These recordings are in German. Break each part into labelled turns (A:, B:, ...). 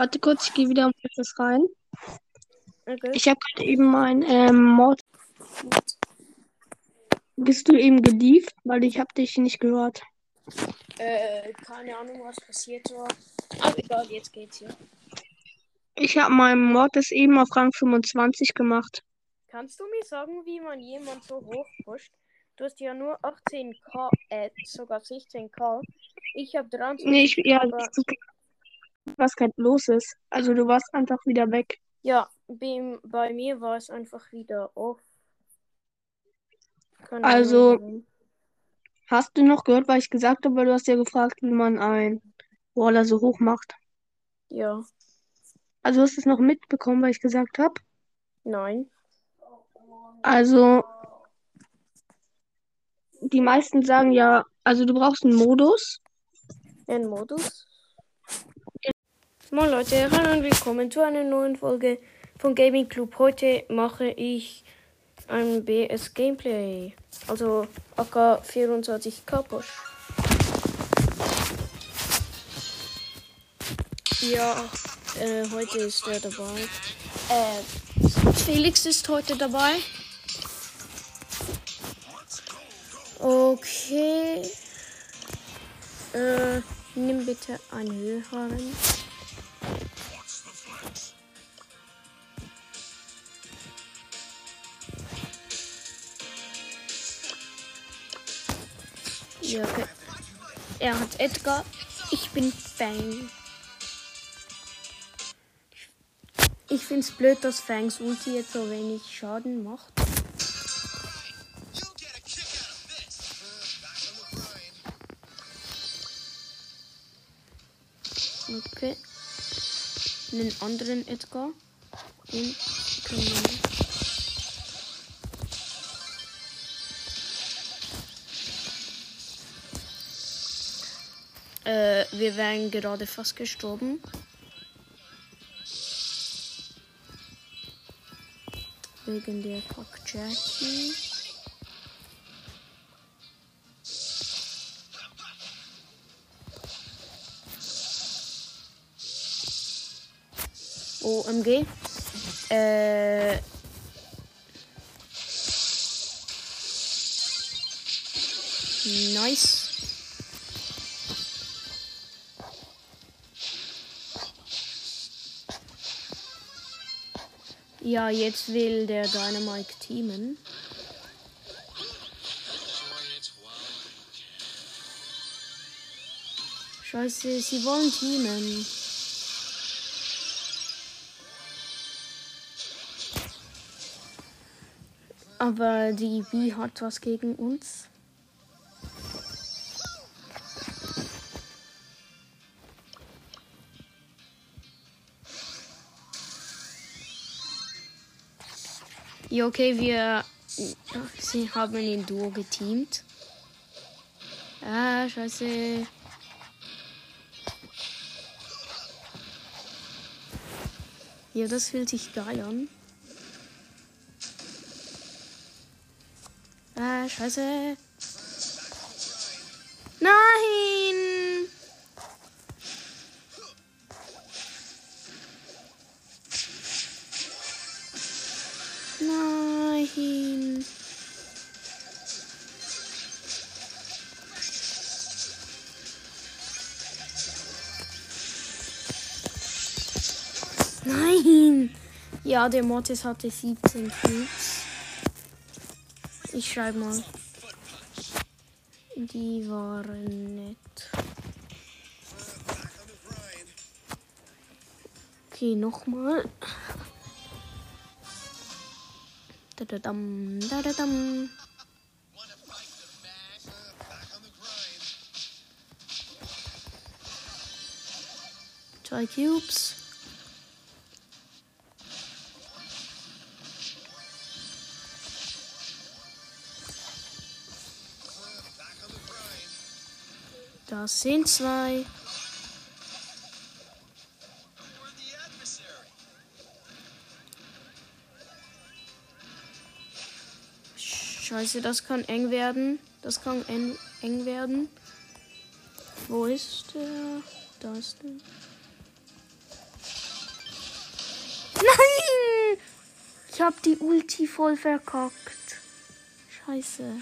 A: Warte kurz, ich gehe wieder um etwas rein.
B: Okay.
A: Ich habe gerade eben mein ähm, Mord. Bist du eben gelieft? Weil ich habe dich nicht gehört.
B: Äh, keine Ahnung, was passiert war. Aber egal, jetzt geht's hier.
A: Ich habe meinen Mord das eben auf Rang 25 gemacht.
B: Kannst du mir sagen, wie man jemand so hoch pusht? Du hast ja nur 18k, äh, sogar 16k. Ich habe 23.
A: Nee, ich, ja,
B: aber,
A: was gerade los ist. Also du warst einfach wieder weg.
B: ja bei, mir war es einfach wieder off. Keine
A: Also-. Hast du noch gehört, was ich gesagt habe? Weil du hast ja gefragt, wie man ein Waller so hoch macht.
B: Ja,
A: Also hast du es noch mitbekommen, was ich gesagt habe?
B: nein.
A: Also die meisten sagen ja, also du brauchst einen Modus.
B: Ein Modus. Moin Leute, hallo und willkommen zu einer neuen Folge von Gaming Club. Heute mache ich ein BS Gameplay. Also AK 24K Push. Ja, äh, heute ist er dabei. Äh, Felix ist heute dabei. Okay. Äh, nimm bitte einen höheren. Ja, okay. Er hat Edgar. Ich bin Fang. Ich find's blöd, dass Fangs Ulti jetzt so wenig Schaden macht. Okay. Einen anderen Edgar. Den können wir. Wir wären gerade fast gestorben. Wegen der Fuck Jackie. OMG. Äh. Ja, jetzt will der Dynamite teamen. Scheiße, sie wollen teamen. Aber die B hat was gegen uns. Ja, okay, wir sie haben in Duo geteamt. Ah, scheiße. Ja, das fühlt sich geil an. Ah, scheiße. Nein! Ja, der Mortis hatte 17 Cubes. Ich schreibe mal. Die waren nett. Okay, nochmal. Dadadam. Zwei Cubes. Sind zwei. Scheiße, das kann eng werden. Das kann eng, eng werden. Wo ist der? Da ist der. Nein! Ich hab die Ulti voll verkackt. Scheiße.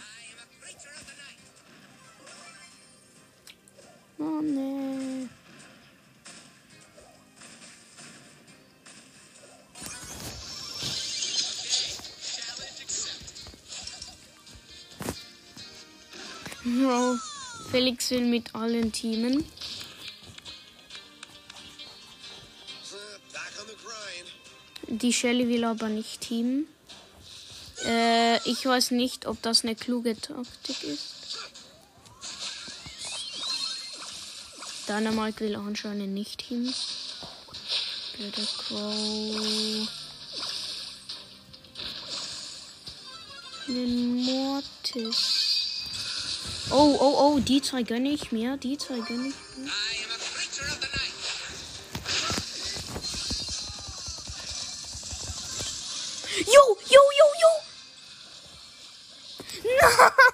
B: Felix will mit allen teamen. Die Shelly will aber nicht teamen. Äh, ich weiß nicht, ob das eine kluge Taktik ist. Dynamite will anscheinend nicht teamen. Blöder Crow. Den Mortis. Oh, oh, oh, die zwei gönne ich mir. Die zwei gönne ich mir. Jo, jo, jo, jo.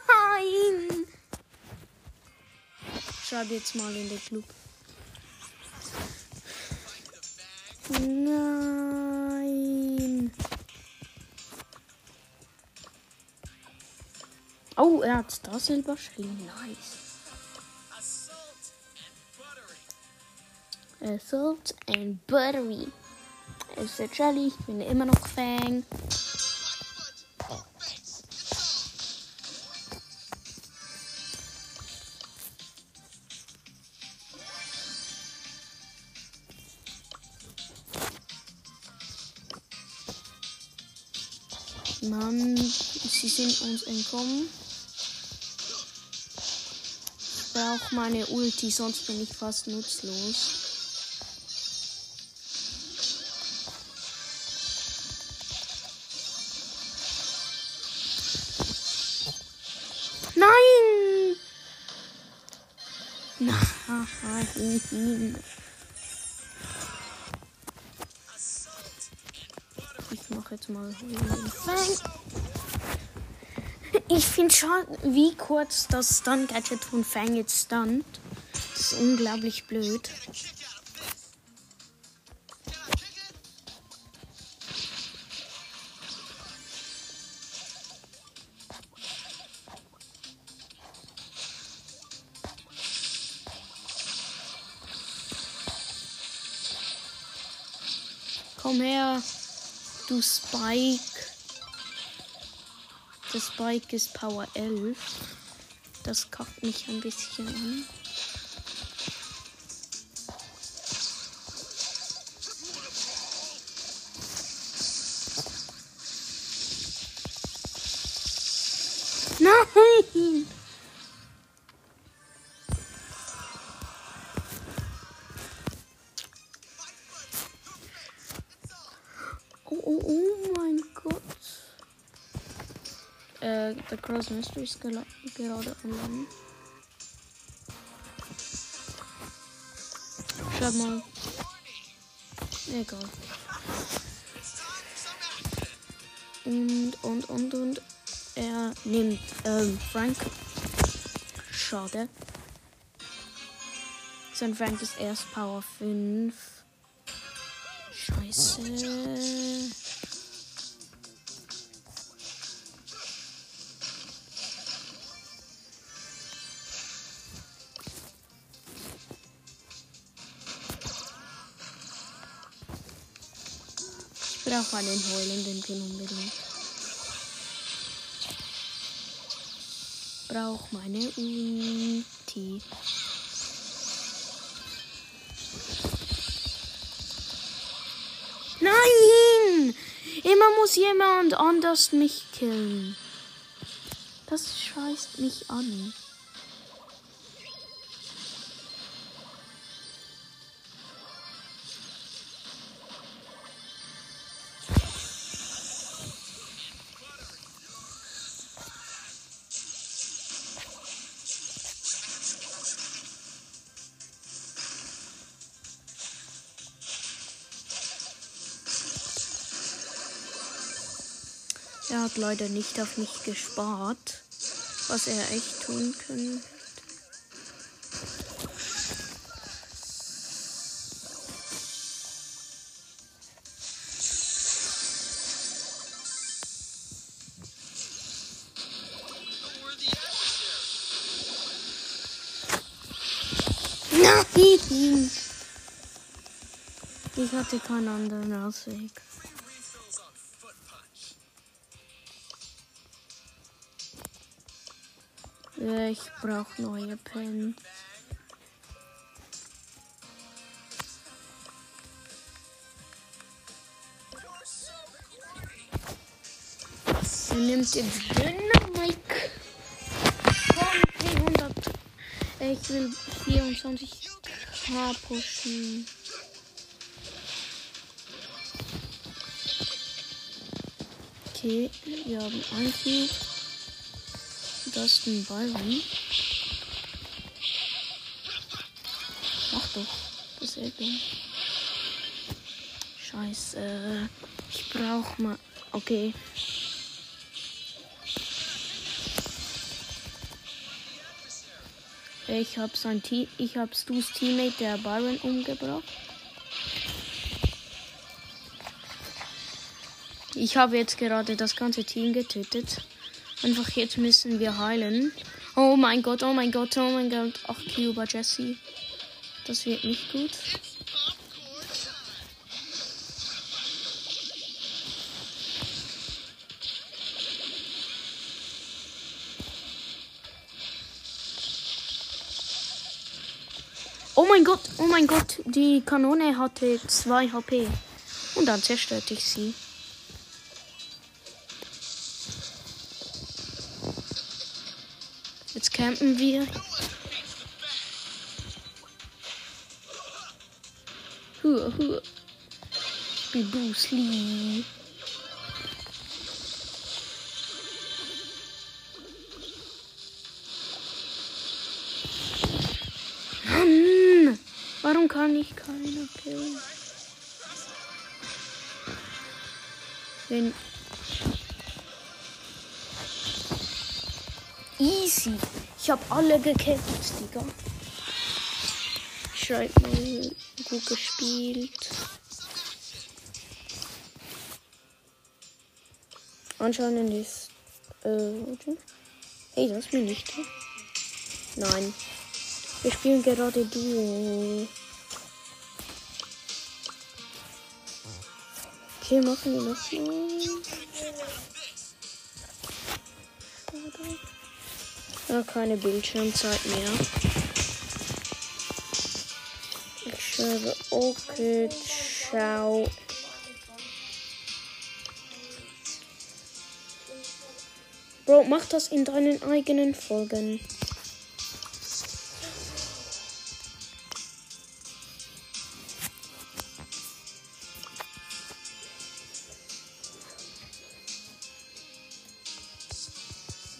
B: Nein. Schreib jetzt mal in den Club. Nein. Oh, er hat da Silber Nice. Assault and Buttery. Es ist der Jelly, ich bin immer noch Fang. Sie sind uns entkommen. Ich brauche meine Ulti, sonst bin ich fast nutzlos. Nein! Nein! Ich mache jetzt mal Fang. Ich finde schon, wie kurz das Stun-Gadget von Fang jetzt stunt. Das ist unglaublich blöd. Komm her, du Spike. Spike ist Power 11. Das kackt mich ein bisschen an. Cross gela- gerade online. Schau mal. Egal. Und, und, und, und. Er nimmt, ähm, Frank. Schade. Sein Frank ist erst Power 5. Scheiße. Ich brauche einen heulenden Pin unbedingt. Brauch meine Ulti. Nein! Immer muss jemand anders mich killen. Das scheißt mich an. hat leider nicht auf mich gespart, was er echt tun könnte. Nein! Ich hatte keinen anderen Ausweg. Ich brauche neue Pens. Er nimmt den Dynamik von 300. Ich will 24k pushen. Okay, wir haben ein Ein Byron. Mach doch. Das ist dumm. Scheiße. Ich brauch mal. Okay. Ich hab sein Team. Ich hab Stu's Teammate, der Byron, umgebracht. Ich habe jetzt gerade das ganze Team getötet. Einfach jetzt müssen wir heilen. Oh mein Gott, oh mein Gott, oh mein Gott. Ach, Cuba Jesse. Das wird nicht gut. Oh mein Gott, oh mein Gott, die Kanone hatte 2 HP. Und dann zerstörte ich sie. Campen wir. Hua, hua. Ich. Mann! Warum kann ich keiner killen? Wenn Easy. Ich hab alle gekillt, Digga. Schreib mal gut gespielt. Anscheinend ist. Äh. Hey, das bin ich. Nein. Wir spielen gerade Duo. Okay, machen wir noch Ja, keine Bildschirmzeit mehr. Ich schreibe, okay, ciao. Bro, mach das in deinen eigenen Folgen.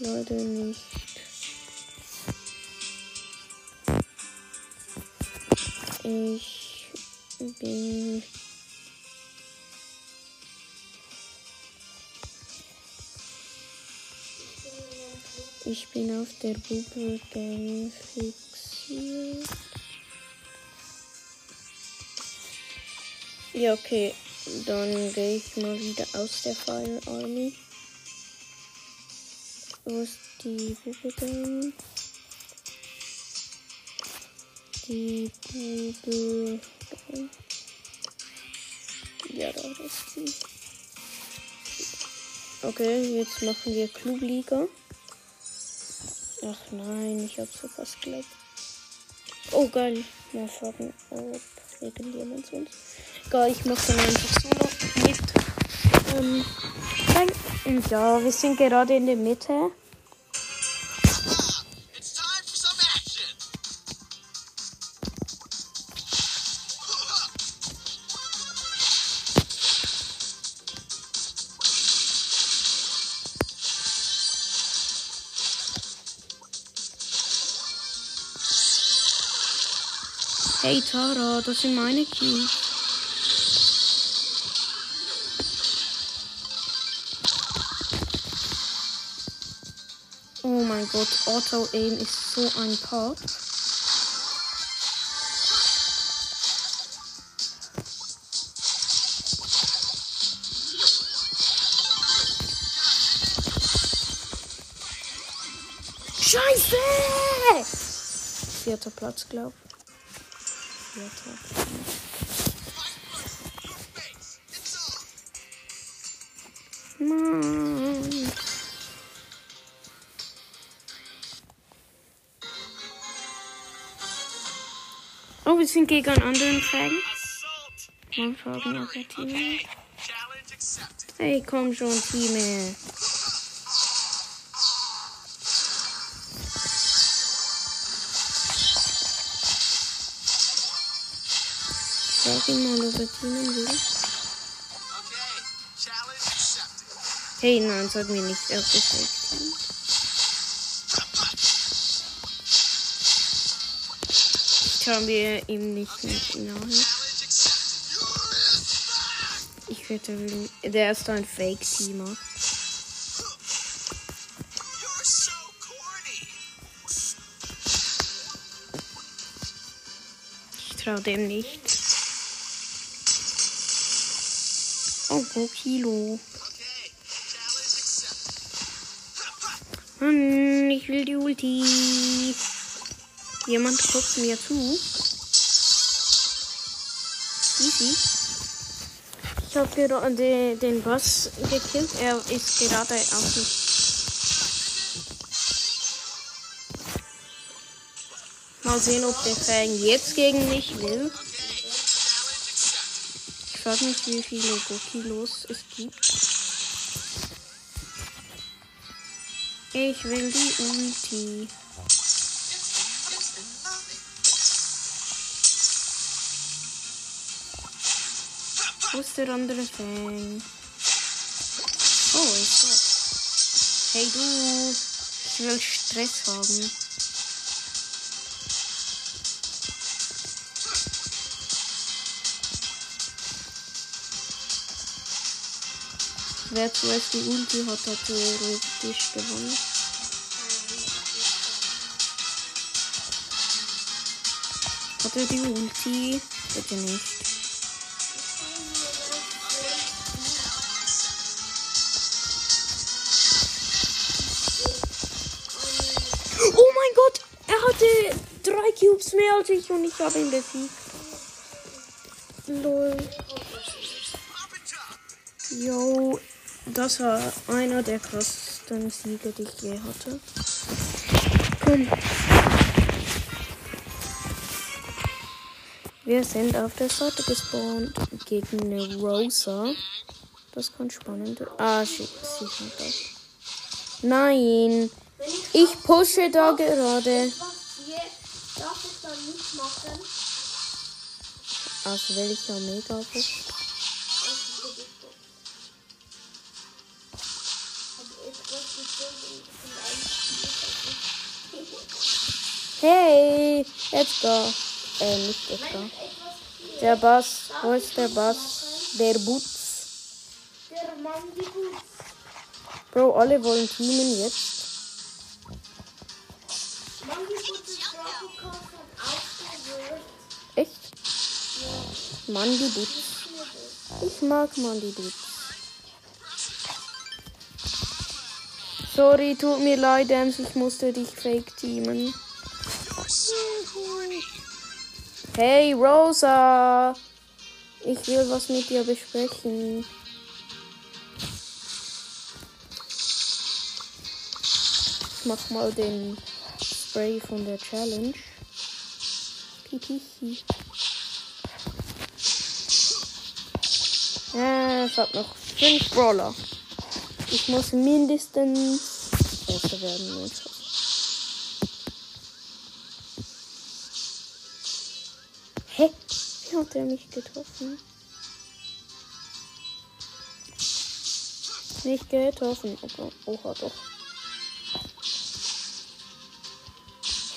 B: Leider nicht. Bin auf der Bubble Gang fixiert. Ja, okay. Dann gehe ich mal wieder aus der Fire Army. Wo ist die Bubble Gang? Die Gang. Ja, da ist sie. Okay, jetzt machen wir Klubliga. Ach nein, ich hab so fast geglaubt. Oh geil. Mal fragen, ob irgendjemand sonst. Geil, ich mach dann einfach solo mit. Ähm. Ja, wir sind gerade in der Mitte. Tara, das sind meine Cubes. Oh mein Gott, Auto Aim ist so ein Part. Scheiße! Vierter Platz, gespielt habe. Oh, wir sind gegen einen anderen
C: Fragen.
B: Mann, Fragen, aber Team. Hey, komm schon, Team. Frag ihn mal, ob er teamen will.
C: Okay. Challenge accepted.
B: Hey, nein, sag mir nicht, teamt. Schauen wir ihm nicht.
C: Challenge accepted.
B: Ich wette, er der ist ein Fake-Teamer.
C: You're so corny.
B: Ich trau dem nicht. Oh, oh Kilo. Mann, ich will die Ulti. Jemand guckt mir zu. Easy. Ich habe gerade den, den Boss gekillt. Er ist gerade auf mich. Mal sehen, ob der Fang jetzt gegen mich will. Ich frage mich, wie viele Gokilos es gibt. Ich will die Ulti. Wo ist der andere Fang? Oh, dort. Hey du, ich will Stress haben. Wer zuerst die Ulti hat, hat theoretisch gewonnen. Hat er die Ulti? Bitte nicht. Oh mein Gott! Er hatte drei Cubes mehr als ich und ich habe ihn besiegt. Lol. Yo, das war einer der krassesten Siege, die ich je hatte. Komm. Wir sind auf der Seite gespawnt gegen eine Rosa. Das kann spannend. Ah, sie, sie hat das. Nein. Ich pushe da gerade.
D: Was hier darf ich dann nicht machen?
B: Aus welcher Megabox? Hey, Edgar. Äh, nicht Edgar. Der Bass. Wo ist der Bass? Der Butz.
D: Der Mann, die gut.
B: Bro, alle wollen teamen jetzt. Echt? Mandy Butz. Ich mag Mandy Butz. Sorry, tut mir leid, Ems, ich musste dich fake teamen. Hey, Rosa! Ich will was mit dir besprechen. Ich mach mal den Spray von der Challenge. Pipichi. Ja, es hat noch fünf Brawler. Ich muss mindestens Erster werden. Mensch. Hat er mich getroffen? Nicht getroffen. Okay. Oha, doch.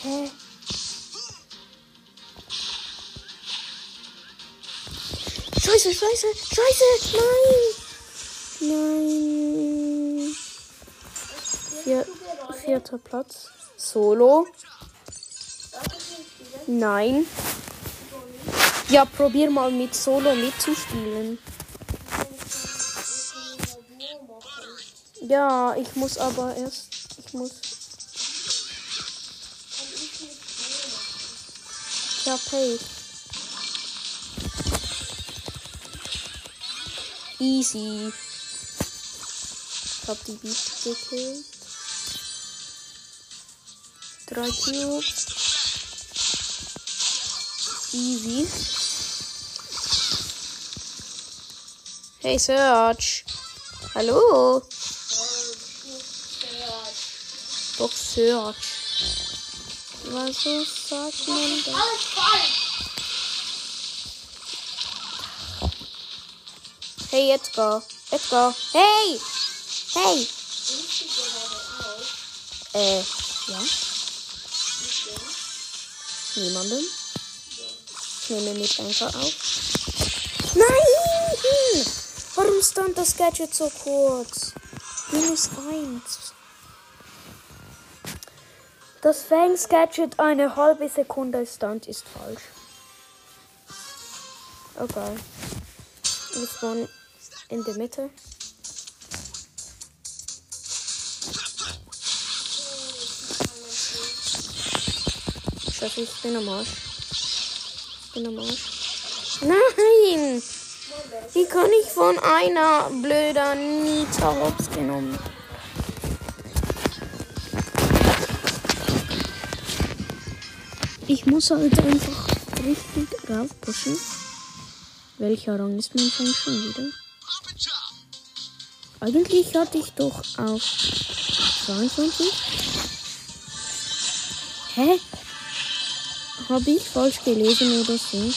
B: Hä? Scheiße, scheiße, scheiße! Nein! Nein! Vier, vierter Platz. Solo. Nein. Ja, probier mal mit Solo mitzuspielen. Ja, ich muss aber erst. Ich muss. Ja, Pace. Easy. Ich hab die Beat gekillt. Drei Cubes. Easy. Hey Search. Hallo. Doch Search. Was so sagt man da?
D: Alles falsch.
B: Hey Edgar. Edgar. Hey! Hey! Äh, ja. Niemandem. Ich nehme mit einfach auf. Nein! Warum stand das Gadget so kurz? Minus 1. Das Fangs Gadget eine halbe Sekunde stand ist falsch. Okay. Wir spawnen in der Mitte. Ich bin am Arsch. Ich bin am Arsch. Nein! Wie kann ich von einer blöder Nita hops genommen? Ich muss halt einfach richtig raufpushen. Welcher Rang ist mein Fang schon wieder? Eigentlich hatte ich doch auf 22. Hä? Habe ich falsch gelesen oder so?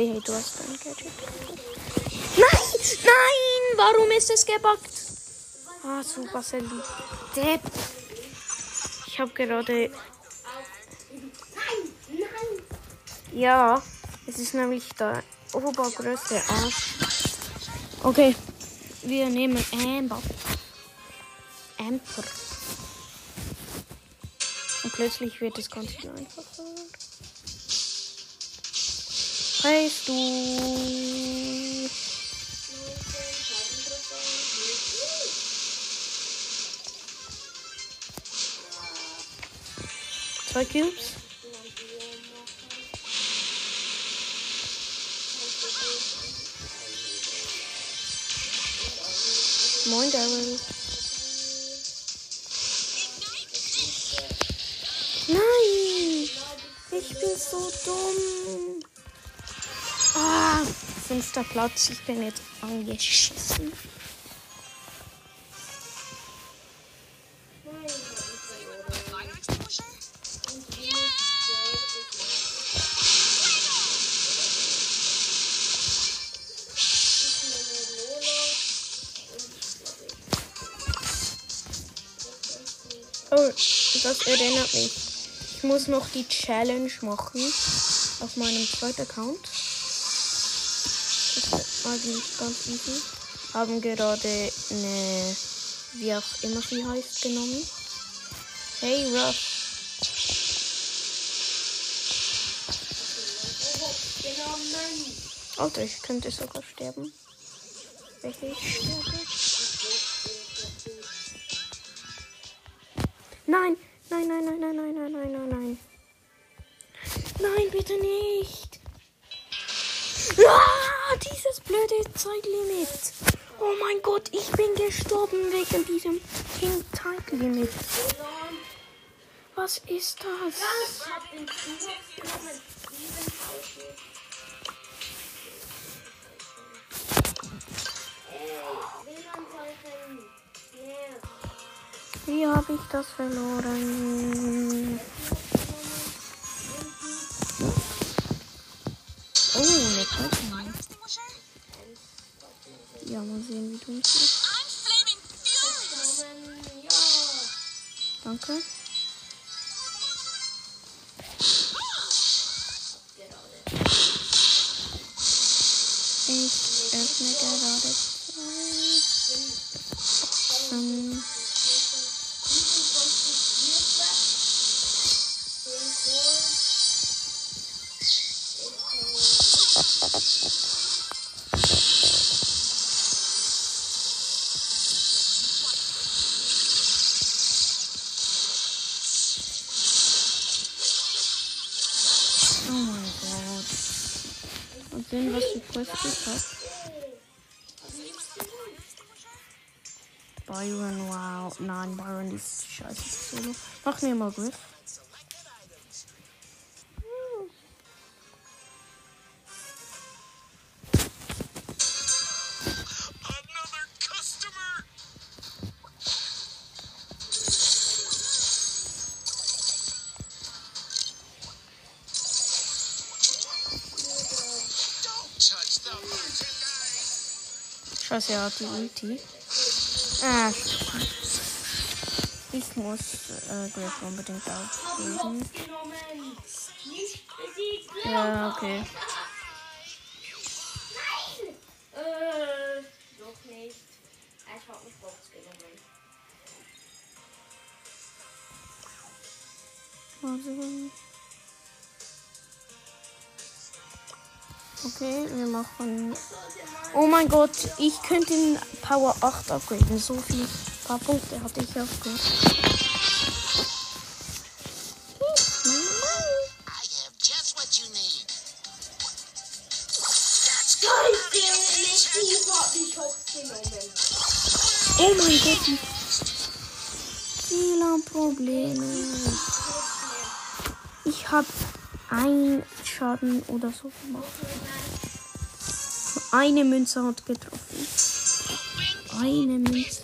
B: Gemobbt? Wehe, du hast ein Gadget. Nein! Nein! Warum ist es gebackt? Ah, super, Sandy. Depp. Ich habe gerade. Ja, es ist nämlich der obergrößte Arsch. Okay, wir nehmen Amber. Amper. Und plötzlich wird das Ganze einfacher. Heißt du? Zwei Cubes. Moin, Daryl. Fünfter Platz. Ich bin jetzt angeschissen. Oh, das erinnert mich. Ich muss noch die Challenge machen auf meinem zweiten Account. Das ist eigentlich ganz easy. Haben gerade eine, wie auch immer sie heißt, genommen. Hey, Ruff. Alter, ich könnte sogar sterben. Welche ich sterbe? Nein, nein, nein, nein, nein, nein, nein, nein, nein, nein. Nein, bitte nicht. Ah, blöde Zeitlimit. Oh mein Gott, ich bin gestorben wegen diesem King Zeitlimit. Was ist das? Wie habe ich das verloren? Oh, eine? Ja, mal sehen, wie du.
D: Kommen, ja.
B: Danke. Ich öffne gerade zwei. Ähm, ich habe. Byron, wow. Nein, Byron ist scheiße Solo. Mach mir mal Griff.
C: Merchandise.
B: Scheiße, er hat die Ulti. Ah. Ich muss äh, Griff unbedingt aufgeben.
D: Genommen. Nicht besiegt.
B: Ja, okay.
D: Nein! Äh,
B: Okay, wir machen. Oh mein Gott, ich könnte in Power 8 upgraden. So viel paar Punkte hatte ich
D: Box genommen.
B: Oh mein Gott, die Fehlerprobleme. Ich habe ein Schaden oder so gemacht. Eine Münze hat getroffen. Eine Münze.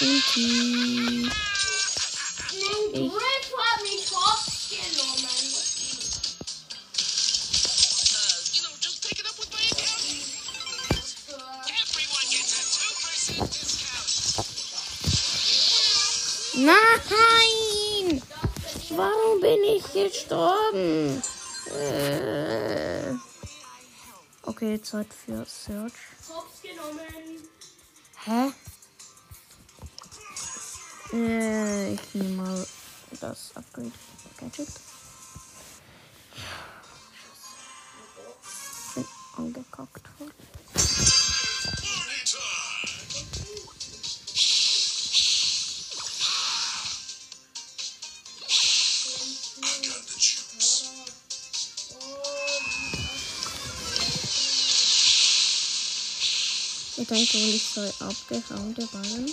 B: Ulti. Ich, gestorben? Äh. Okay, Zeit für Search. Hä? Äh, ich nehme mal das Upgrade Gadget. Bin angekackt voll. Ich denke wohl, ich soll abgehauen, der Bayern.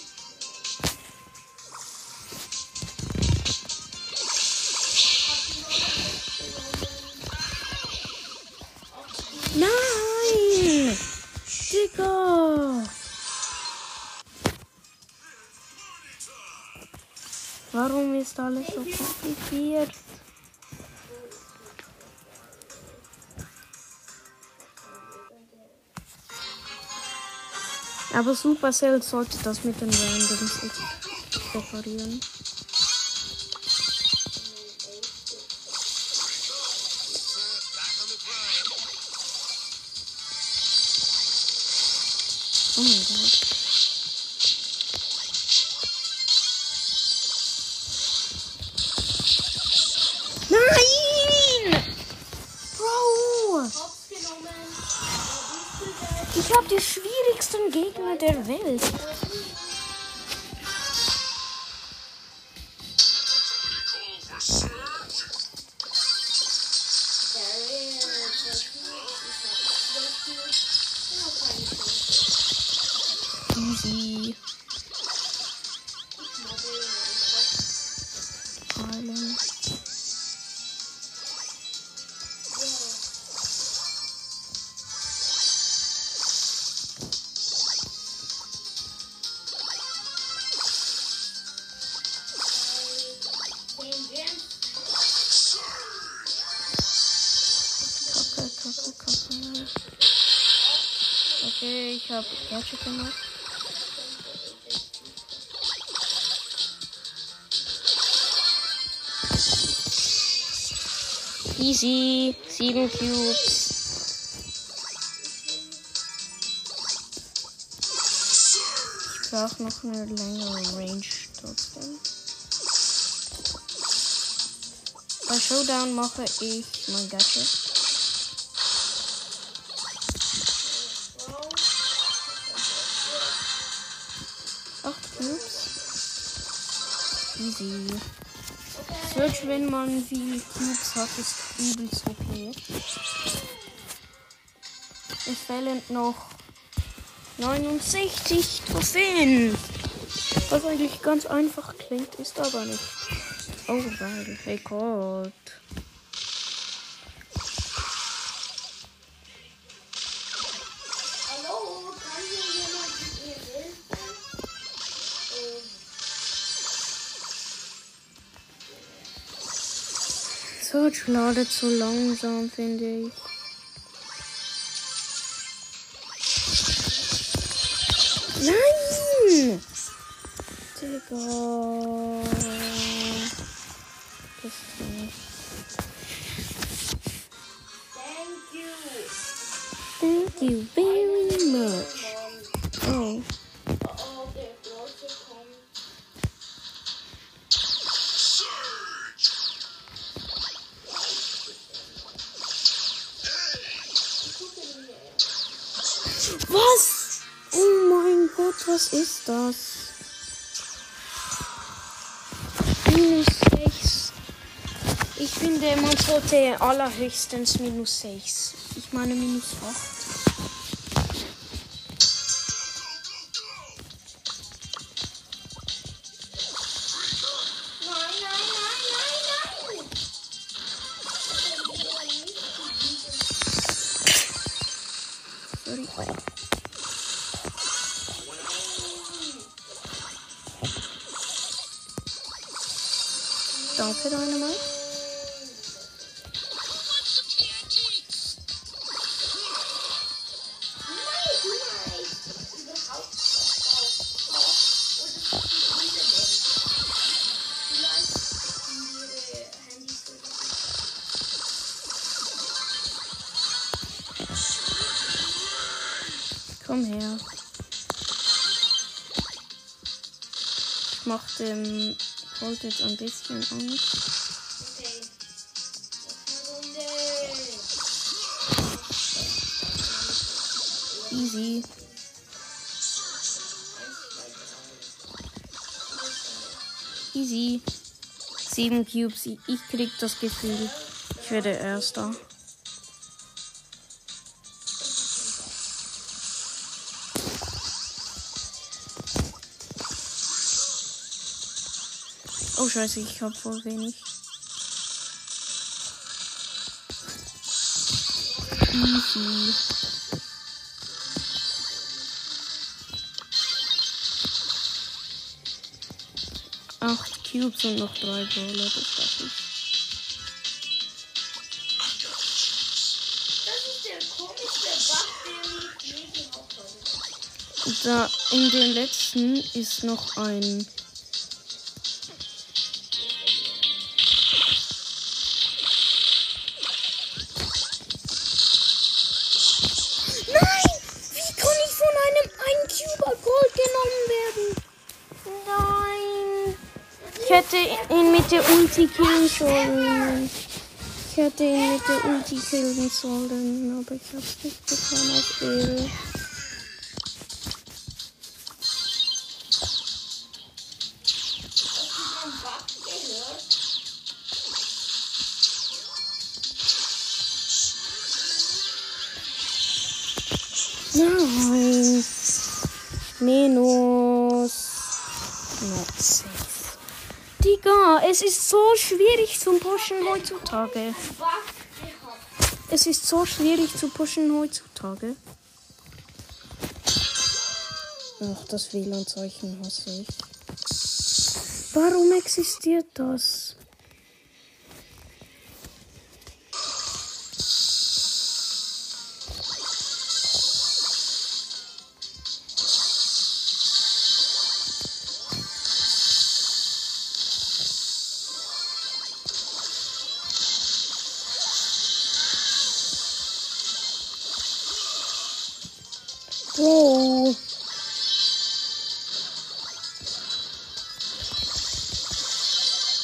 B: Nein! Digga! Warum ist alles so kompliziert? Aber Supercell sollte das mit den Randoms reparieren. their wills Cubes. Ich brauche noch eine längere Range trotzdem. Bei Showdown mache ich mein Gadget. Acht Cubes. Easy. wenn man viel Cubes hat, ist übelst Es fehlen noch 69 Trophäen. Was eigentlich ganz einfach klingt, ist aber nicht. Oh, geil. Hey Gott. Search ladet so langsam, finde ich. Nein! Digga. Sollte allerhöchstens minus 6. Ich meine minus 8. jetzt ein bisschen Angst. Easy. Easy. Sieben Cubes. Ich krieg das Gefühl, ich werde Erster. Scheiße, ich hab voll wenig. Easy. Acht Cubes und noch drei Brawler, das schaff ich. Da in den letzten ist noch ein. Killen sollen. Ich hätte ihn mit der Ulti killen sollen, aber ich hab's nicht getan auf Pushen heutzutage. Es ist so schwierig zu pushen heutzutage. Ach, das WLAN-Zeichen hasse ich. Warum existiert das?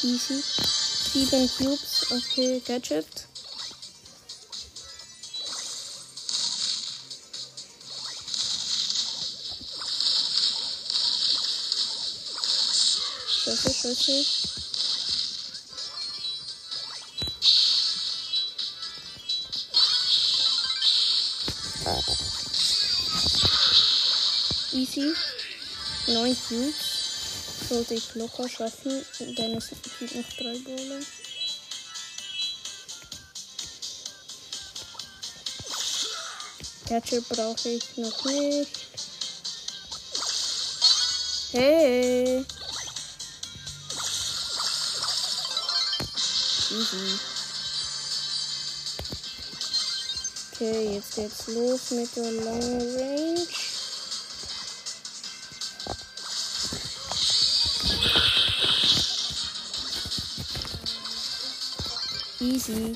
B: easy. Seven Cubes, okay, Gadget. Schüsse, Schüsse. Easy. Neun Cubes. Sollte ich locker schaffen, denn es gibt noch drei Bowler. Catcher brauche ich noch nicht. Hey! Easy. Okay, jetzt geht's los mit der langen Range. Easy.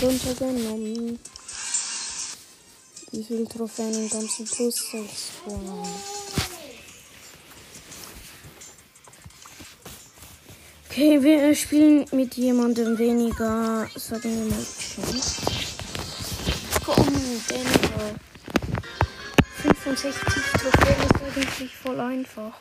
B: Runtergenommen. Wie viele Trophäen im ganzen Plus 6? Wow. Okay, wir spielen mit jemandem weniger, sagen wir mal, Chance. Komm, Denver. 65 Trophäen ist eigentlich voll einfach.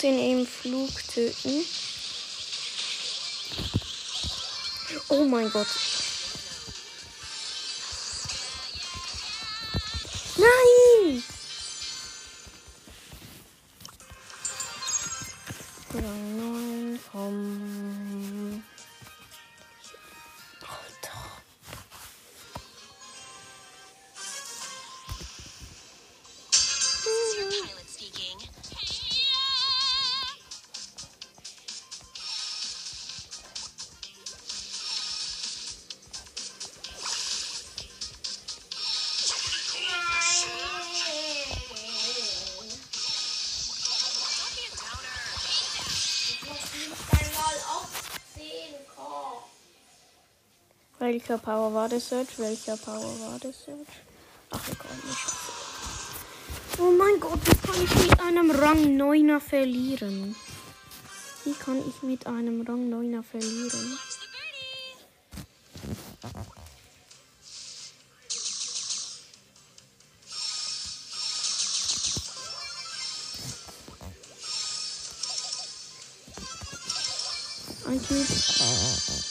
B: Muss ihn im Flug töten. Oh mein Gott. Welcher Power war der Search? Welcher Power war der Search? Ach, egal, nicht. Oh mein Gott, wie kann ich mit einem Rang 9er verlieren? Wie kann ich mit einem Rang 9er verlieren? Ein Cube.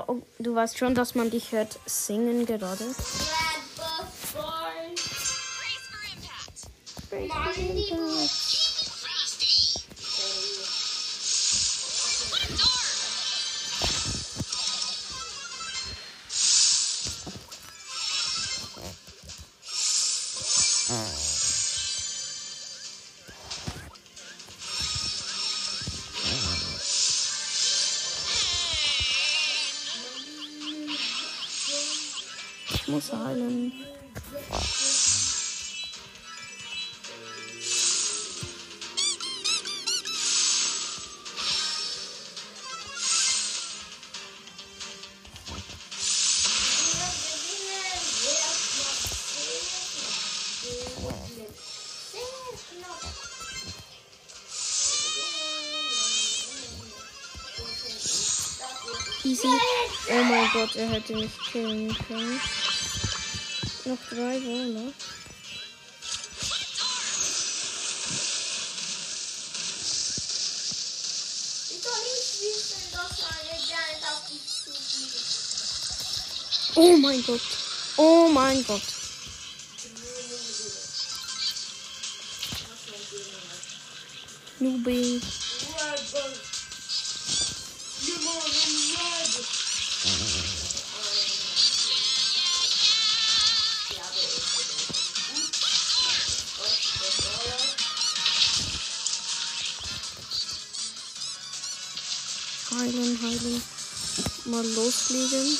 D: Ja,
B: oh, du weißt schon, dass man dich hört singen gerade.
D: Red
B: muss heilen. Easy. Oh mein Gott, er hätte mich killen können. Noch drei Wohler.
D: Ich doch nicht wissen.
B: doch meine Giant auf die zufliegen.
D: Oh mein Gott. Oh mein Gott. Newbie. Mal loslegen.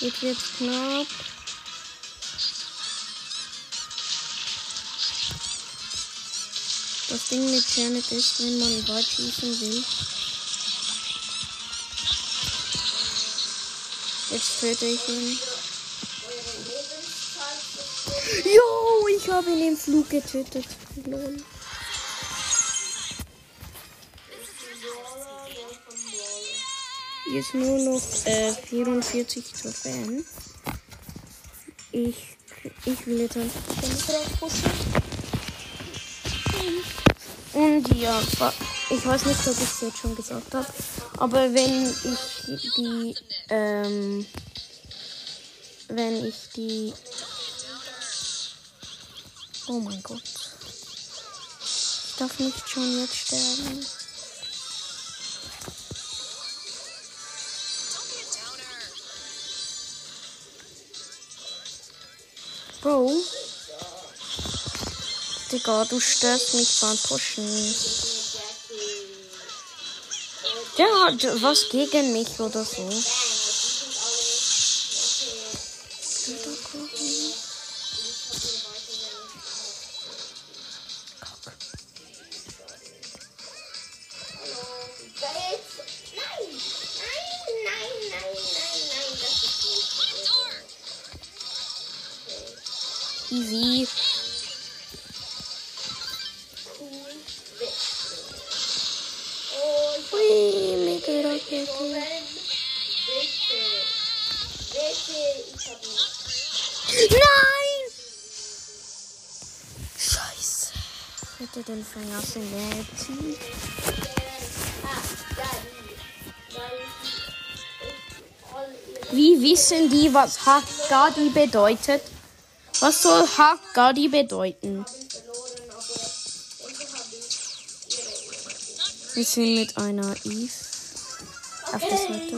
D: Jetzt wird's knapp. Das Ding mit Janet ist, wenn man weit schießen will. Töte ich ihn. Jo, ich habe ihn im Flug getötet. Lol. Jetzt nur noch äh, 44 Trophäen. Ich, ich will jetzt einfach pushen. Und ja, ich weiß nicht, ob ich es jetzt schon gesagt habe, aber wenn ich die, ähm, wenn ich die, oh mein Gott, ich darf nicht schon jetzt sterben. Bro. Digga, du störst mich beim Pushen. Der hat was gegen mich oder so. Hätte den verlassen werden.
B: Ah, Daddy. Daddy. All ihre
D: Wie wissen die, was Haggadi bedeutet? Was soll Haggadi bedeuten? Wir sind mit einer Eve auf der Seite.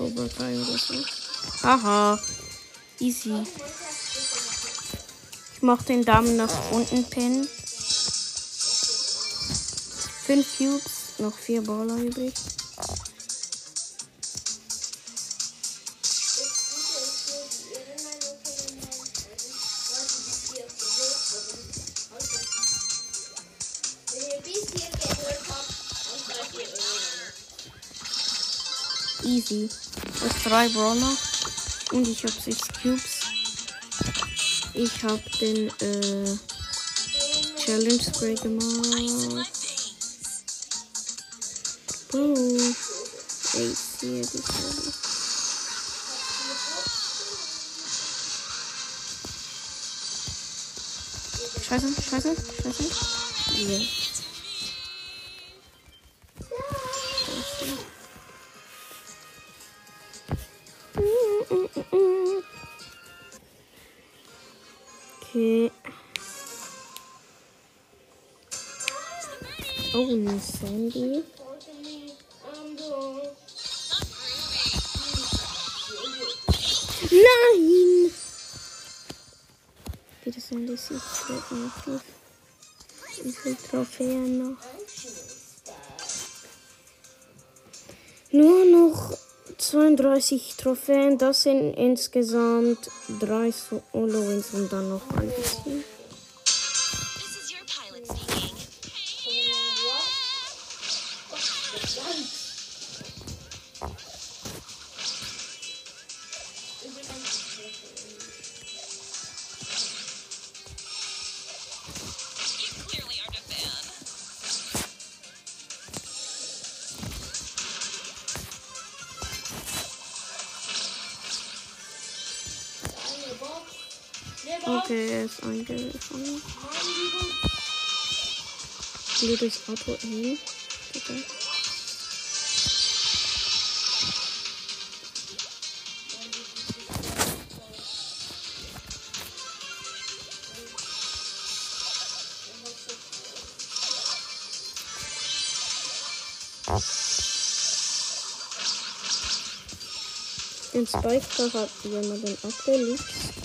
D: Cobra Kai oder so. Haha. Easy. Ich mach den Daumen nach unten pinnen. Fünf Cubes, noch vier Baller übrig. Drei Brawler. Und ich hab sechs Cubes. Ich hab den äh, Challenge Spray gemacht. Bro. Ey, ich dich. Scheiße, scheiße, scheiße. Yeah.
B: Um die Sieg noch. Wie viele Trophäen noch? Nur noch 32 Trophäen. Das sind insgesamt drei Solo-Wins und dann noch ein bisschen. Durchs Auto hin. Bitte. Den Spike hat jemanden abgelegt.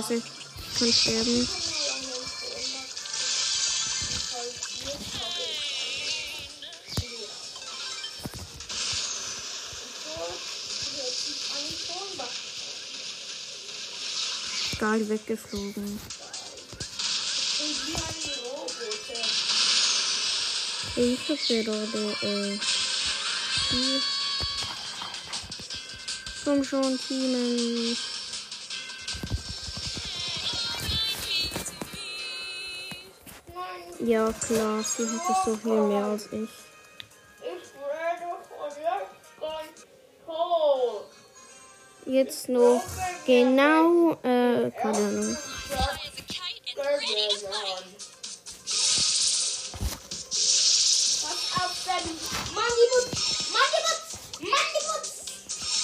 B: Scheiße. Ich kann sterben. Geil weggeflogen. Ich hab gerade, äh, hier. Komm schon, Teamen. Ja, klar, sie hatte so viel mehr als ich.
D: Ich werde von jetzt
B: noch genau, äh, keine Ahnung.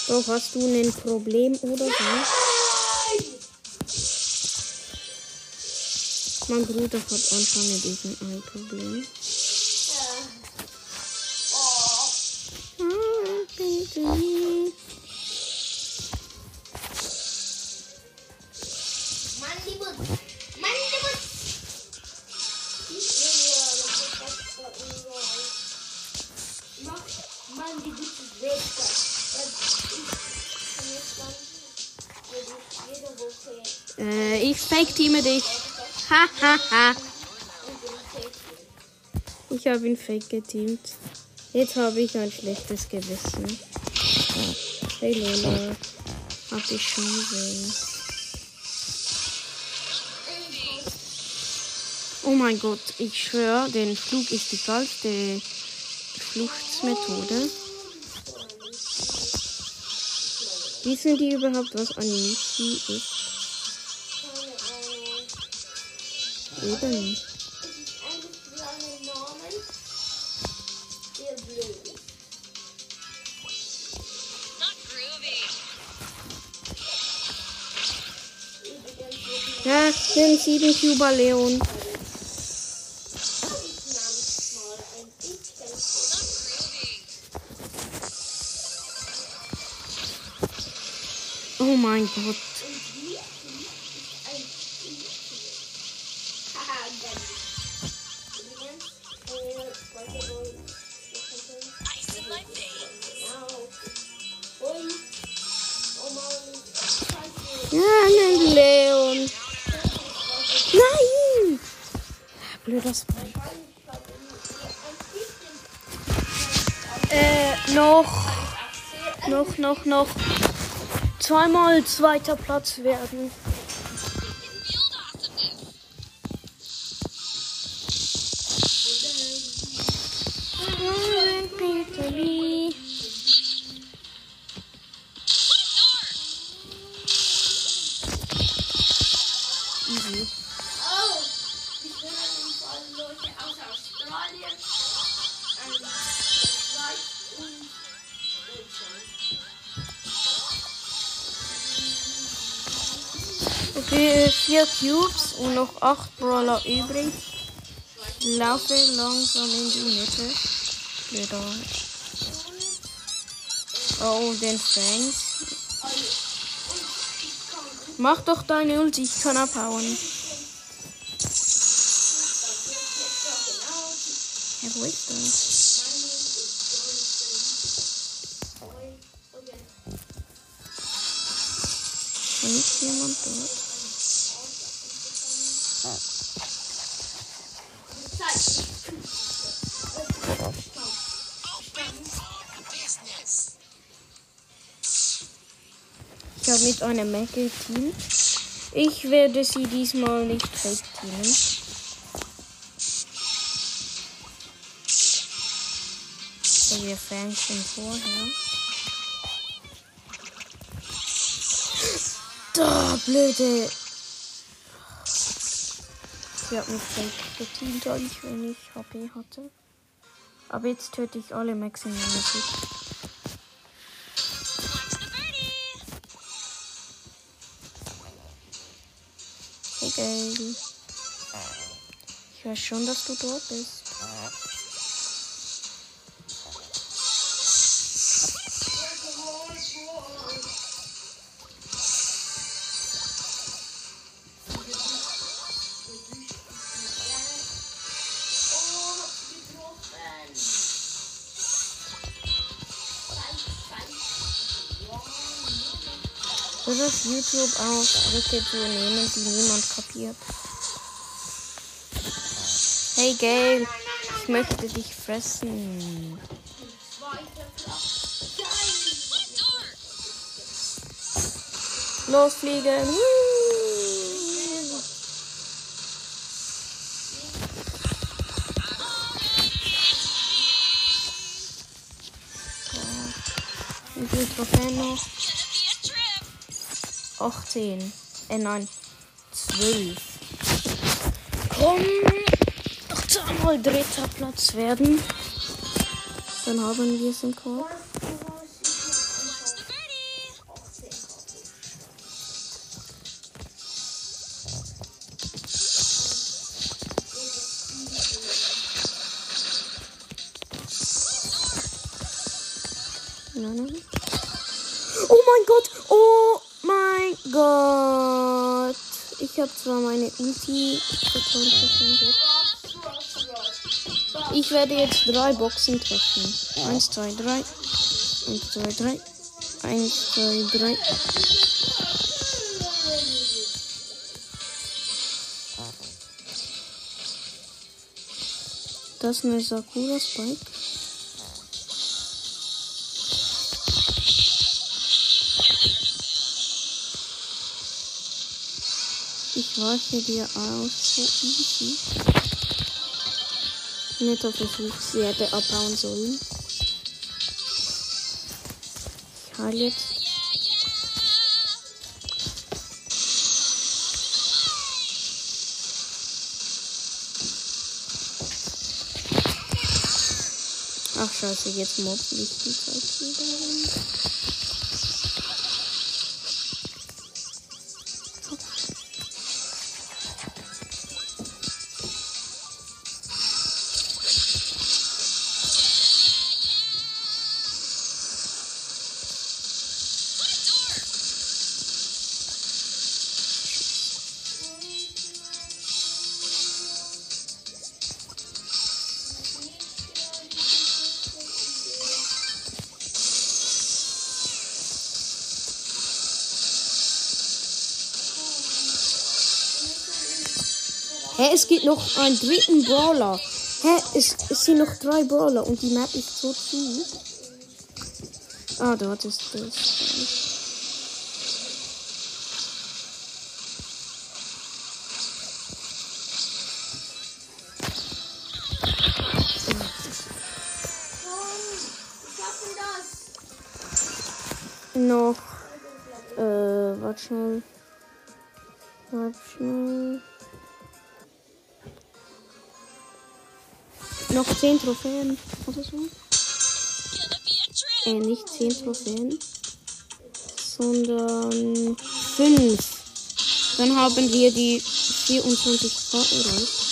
B: Doch, hast du ein Problem oder so? Mein Bruder hat anscheinend irgendein Problem.
D: Ja. Oh.
B: Ah, bitte.
D: Mann, die Putz. Mann, die Putz. Ich will ja Woche
B: Äh, ich fake-teame dich. Ha. Ich habe ihn fake geteamt. Jetzt habe ich ein schlechtes Gewissen. Hey Lola, hab ich schon gesehen. Oh mein Gott, ich schwöre, den Flug ist die falsche Fluchtsmethode. Wissen die überhaupt, was Michi ist?
D: Wird
B: Ja, den 7 Cuba Leon.
D: manchmal ein bisschen
E: Not groovy.
B: Oh mein Gott. Noch. Zweimal zweiter Platz werden. Cubes und noch acht Brawler übrig. Laufe langsam in die Mitte. Wieder. Oh, den Fangs. Mach doch deine Ulti, ich kann abhauen. Ja, wo ist das? Mit einer Mac teamt. Ich werde sie diesmal nicht teamen. So, wir fangen schon vorher. Da, blöde. Sie hat mich fake geteamt, als ich wenig HP hatte. Aber jetzt töte ich alle Max in Geil. Ich weiß schon, dass du dort bist. YouTube Drücke zu nehmen, die niemand kapiert. Hey Gail, ich möchte dich fressen. Losfliegen. Wie viel Trophäen noch? 18. Äh, nein. 12. Komm! Noch zweimal dritter Platz werden. Dann haben wir es im Korb. Oh mein Gott! Oh Gott! Ich habe zwar meine Ulti. Ich werde jetzt drei Boxen treffen. Eins, zwei, drei. Eins, zwei, drei. Eins, zwei, drei. Das ist eine Sakura Spike. Ich weiche dir aus, so easy. Netter Versuch, sie hätte abhauen sollen. Ich heile jetzt. Ach scheiße, jetzt mobbt mich die Zeit wieder. Es gibt noch einen dritten Brawler. Hä, es, es sind noch drei Brawler und die Map ist so zu. Ah, dort ist das. Noch 10 Trophäen oder so. Äh, nicht 10 Trophäen, sondern 5. Dann haben wir die 24 K erreicht.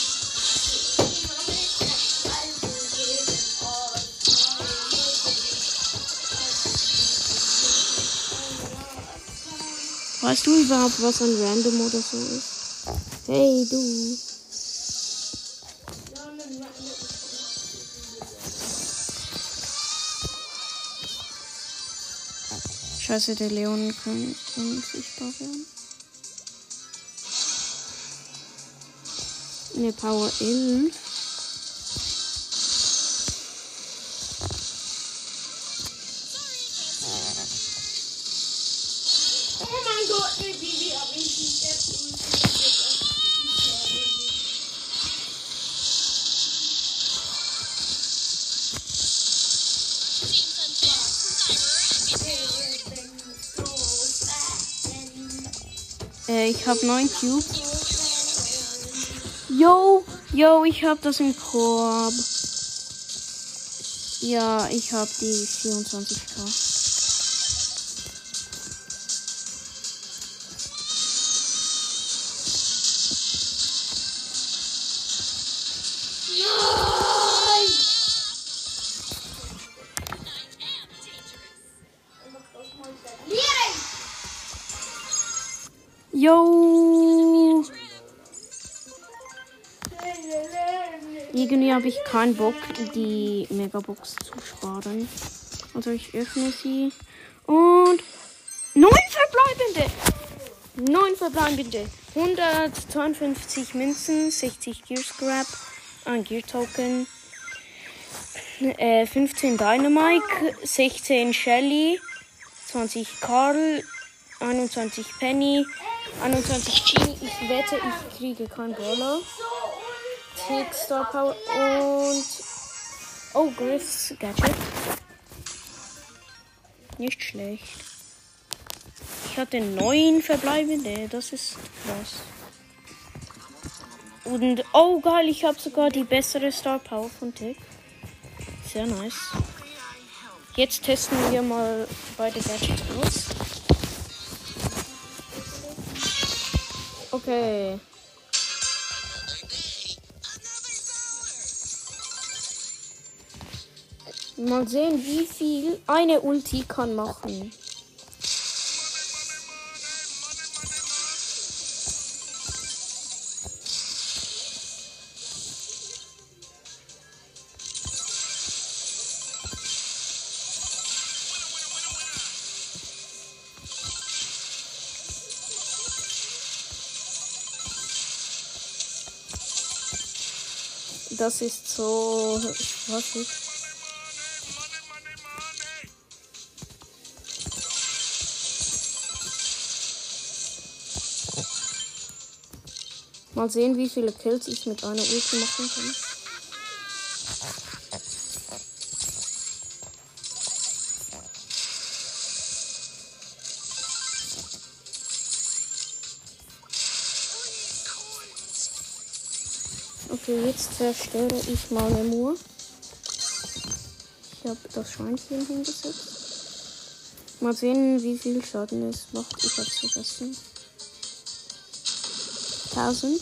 B: Weißt du überhaupt, was ein Random oder so ist? Hey, du. Scheiße, der Leon kann unsichtbar werden. Ne, Power 11.
D: ich
B: hab 9 Cubes. Yo, yo, ich hab das im Korb. Ja, ich hab die 24k. Keinen Bock, die Megabox zu sparen. Also ich öffne sie. Und neun verbleibende! Neun verbleibende. 152 Münzen, 60 Gear Scrap, ein Gear Token, äh, 15 Dynamite, 16 Shelly, 20 Karl, 21 Penny, 21 Genie. Ich wette, ich kriege keinen Brawler. Tick Star Power und. Oh, Griffs Gadget. Nicht schlecht. Ich hatte neun verbleibende. Das ist krass. Und oh geil, ich habe sogar die bessere Star Power von Tick. Sehr nice. Jetzt testen wir mal beide Gadgets aus. Okay. Mal sehen, wie viel eine Ulti kann machen. Das ist so. Was ist? Mal sehen, wie viele Kills ich mit einer Ulti machen kann. Okay, jetzt zerstöre ich mal Lemur. Ich habe das Schweinchen hingesetzt. Mal sehen, wie viel Schaden es macht. Ich hab's vergessen. 1000.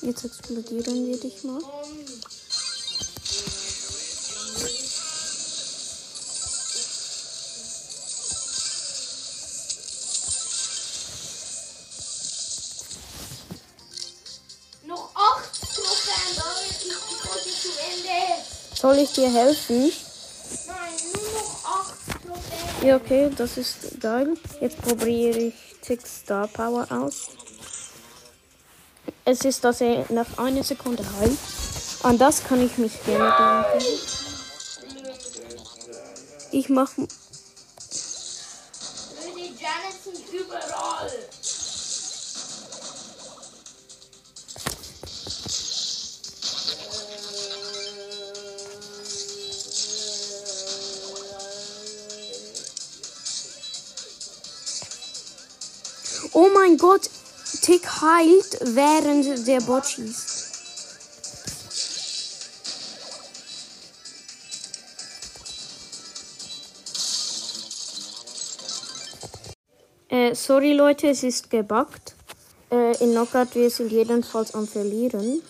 B: Jetzt explodieren wir dich mal. Soll ich dir helfen?
D: Nein, nur noch 8 Prozent.
B: Ja, okay, das ist geil. Jetzt probiere ich Tick Star Power aus. Es ist, dass er nach einer Sekunde heilt. An das kann ich mich gerne denken. Ich mache Gott, Tick heilt, während der Bot schießt. Äh, sorry Leute, es ist gebackt. Äh, in Knockout, wir sind jedenfalls am Verlieren.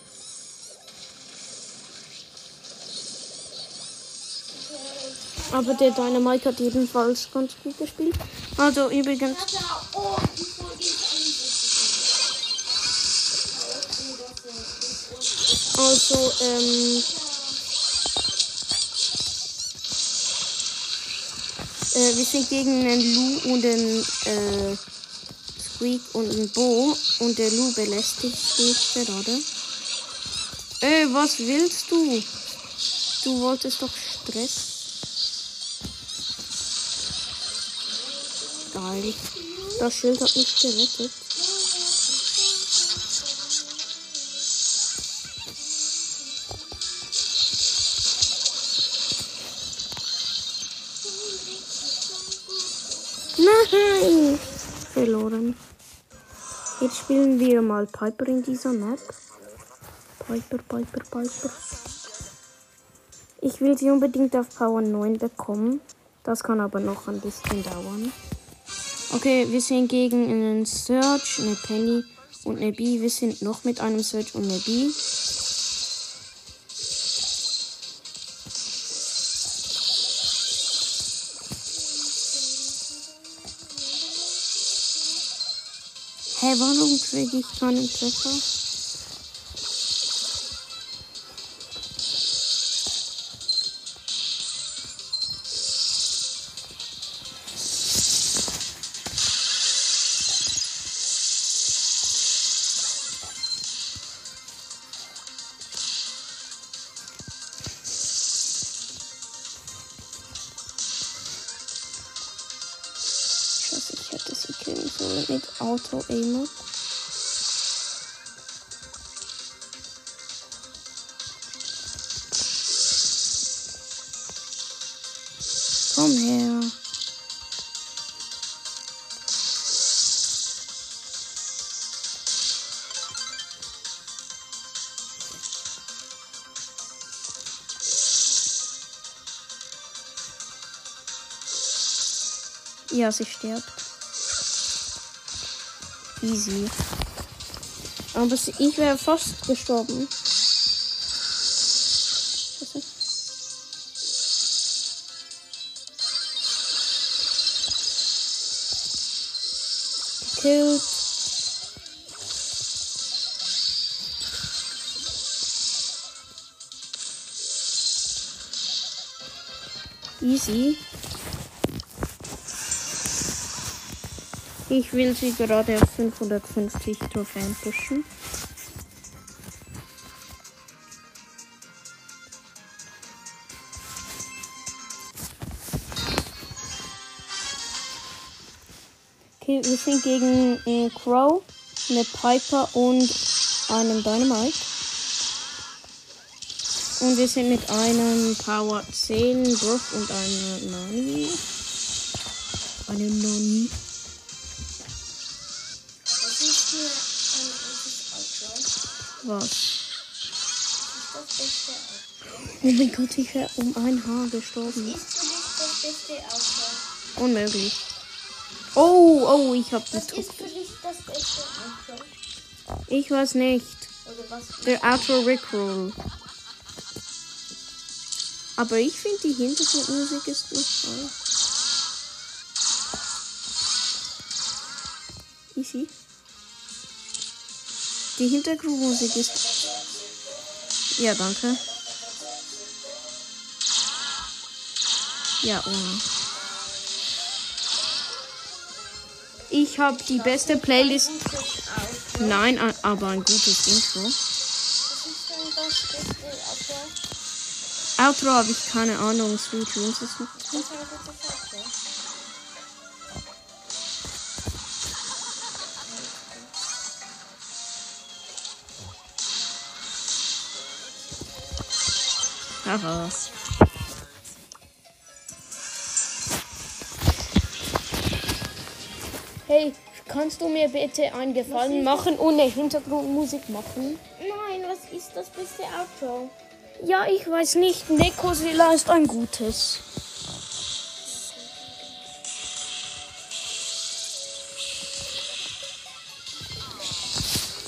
B: Aber der Dynamite hat jedenfalls ganz gut gespielt. Also übrigens. Also ähm, äh, wir sind gegen einen Lu und einen äh, Squeak und einen Bo und der Lu belästigt mich gerade. Ey, was willst du? Du wolltest doch Stress. Geil. Das Schild hat mich gerettet. Verloren. Jetzt spielen wir mal Piper in dieser Map. Piper, Piper, Piper. Ich will sie unbedingt auf Power 9 bekommen. Das kann aber noch ein bisschen dauern. Okay, wir sind gegen einen Search, eine Penny und eine B. Wir sind noch mit einem Search und einer B. Hä, warum kriege ich keinen Treffer? Ja, sie stirbt. Easy. Aber ich wäre fast gestorben. Gekillt. Easy. Ich will sie gerade auf 550 Trophäen pushen. Okay, wir sind gegen äh, Crow, eine Piper und einem Dynamite. Und wir sind mit einem Power 10 Brook und einer Nani. Eine Nani.
D: Outro.
B: Oh mein Gott, ich wäre um ein Haar gestorben. Unmöglich. Oh, oh, ich hab
D: beste Outro?
B: Ich weiß nicht. Der Outro Rickroll. Aber ich finde die Hintergrundmusik ist noch toll. Easy. Die Hintergrundmusik ist. Ja, danke. Ja, ohne. Ich habe die beste Playlist. Nein, aber ein gutes Intro.
D: Outro?
B: Habe ich keine Ahnung. Sweet Dreams ist heraus. Hey, kannst du mir bitte einen Gefallen machen das? ohne Hintergrundmusik machen?
D: Nein, was ist das beste Auto?
B: Ja, ich weiß nicht. Nekosila ist ein gutes.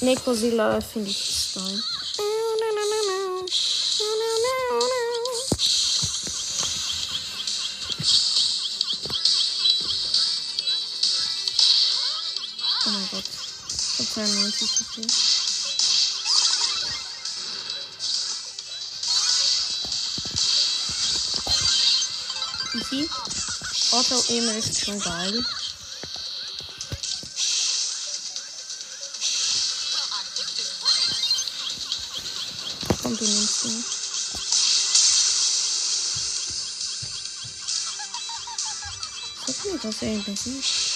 B: Nekosilla finde ich ist toll. Hab 92 HP. Easy. Auto-Aim ist schon geil. Komm, du nimmst ihn. Sag mir, dass er ihn besiegt.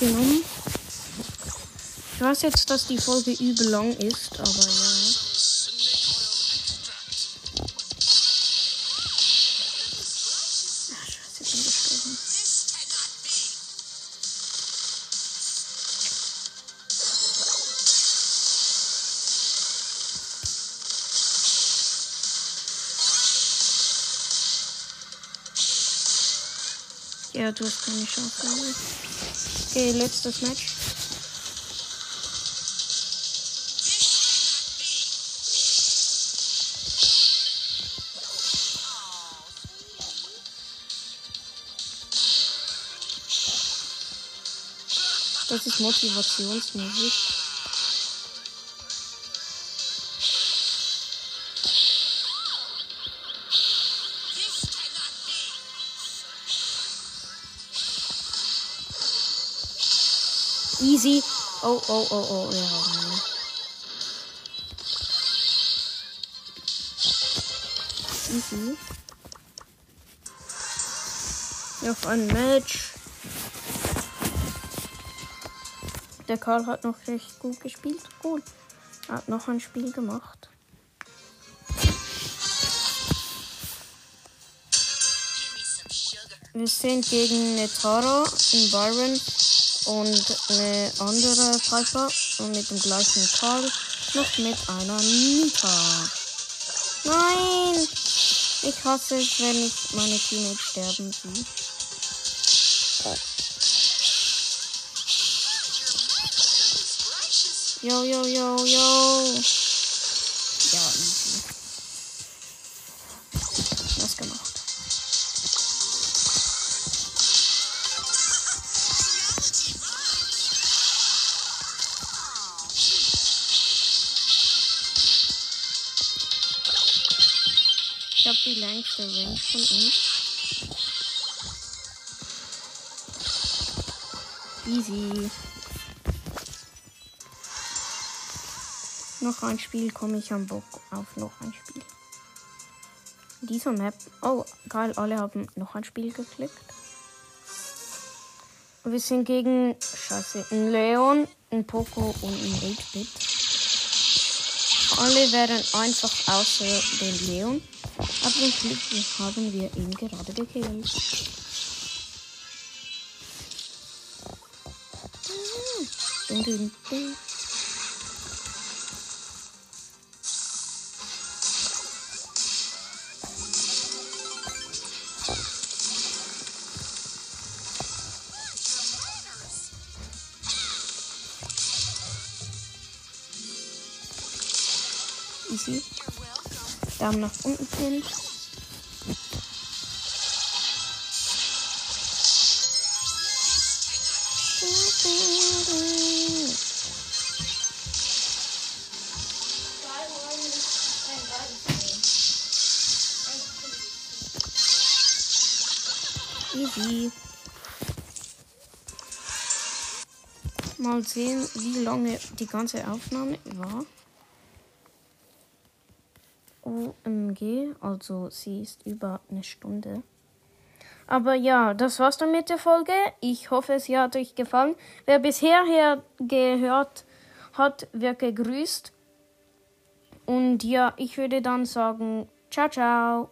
B: Genommen. Ich weiß jetzt, dass die Folge übel lang ist, aber ja. Okay, letztes Match. Das ist Motivationsmusik. Easy. Oh, oh, oh, oh, ja. Mann. Easy. Noch ein Match. Der Karl hat noch recht gut gespielt. Gut. Er hat noch ein Spiel gemacht. Wir sind gegen eine Tara, einen Byron und eine andere Piper und mit dem gleichen Karl noch mit einer Nita. Nein! Ich hasse es, wenn ich meine Teammates sterben sehe. Yo, yo, yo, yo. Ich habe die längste Range von uns. Easy. Noch ein Spiel, komme ich am Bock auf noch ein Spiel. Dieser Map. Oh, geil, alle haben noch ein Spiel geklickt. Wir sind gegen, scheiße, ein Leon, ein Poco und ein 8-Bit. Alle werden einfach außer den Leon. Glück haben wir ihn gerade gekillt. Dun, dun, dun. Daumen nach unten hin. Easy. Mal sehen, wie lange die ganze Aufnahme war. OMG, also sie ist über eine Stunde. Aber ja, das war's dann mit der Folge. Ich hoffe, sie hat euch gefallen. Wer bisher her gehört hat, wird gegrüßt. Und ja, ich würde dann sagen, ciao, ciao.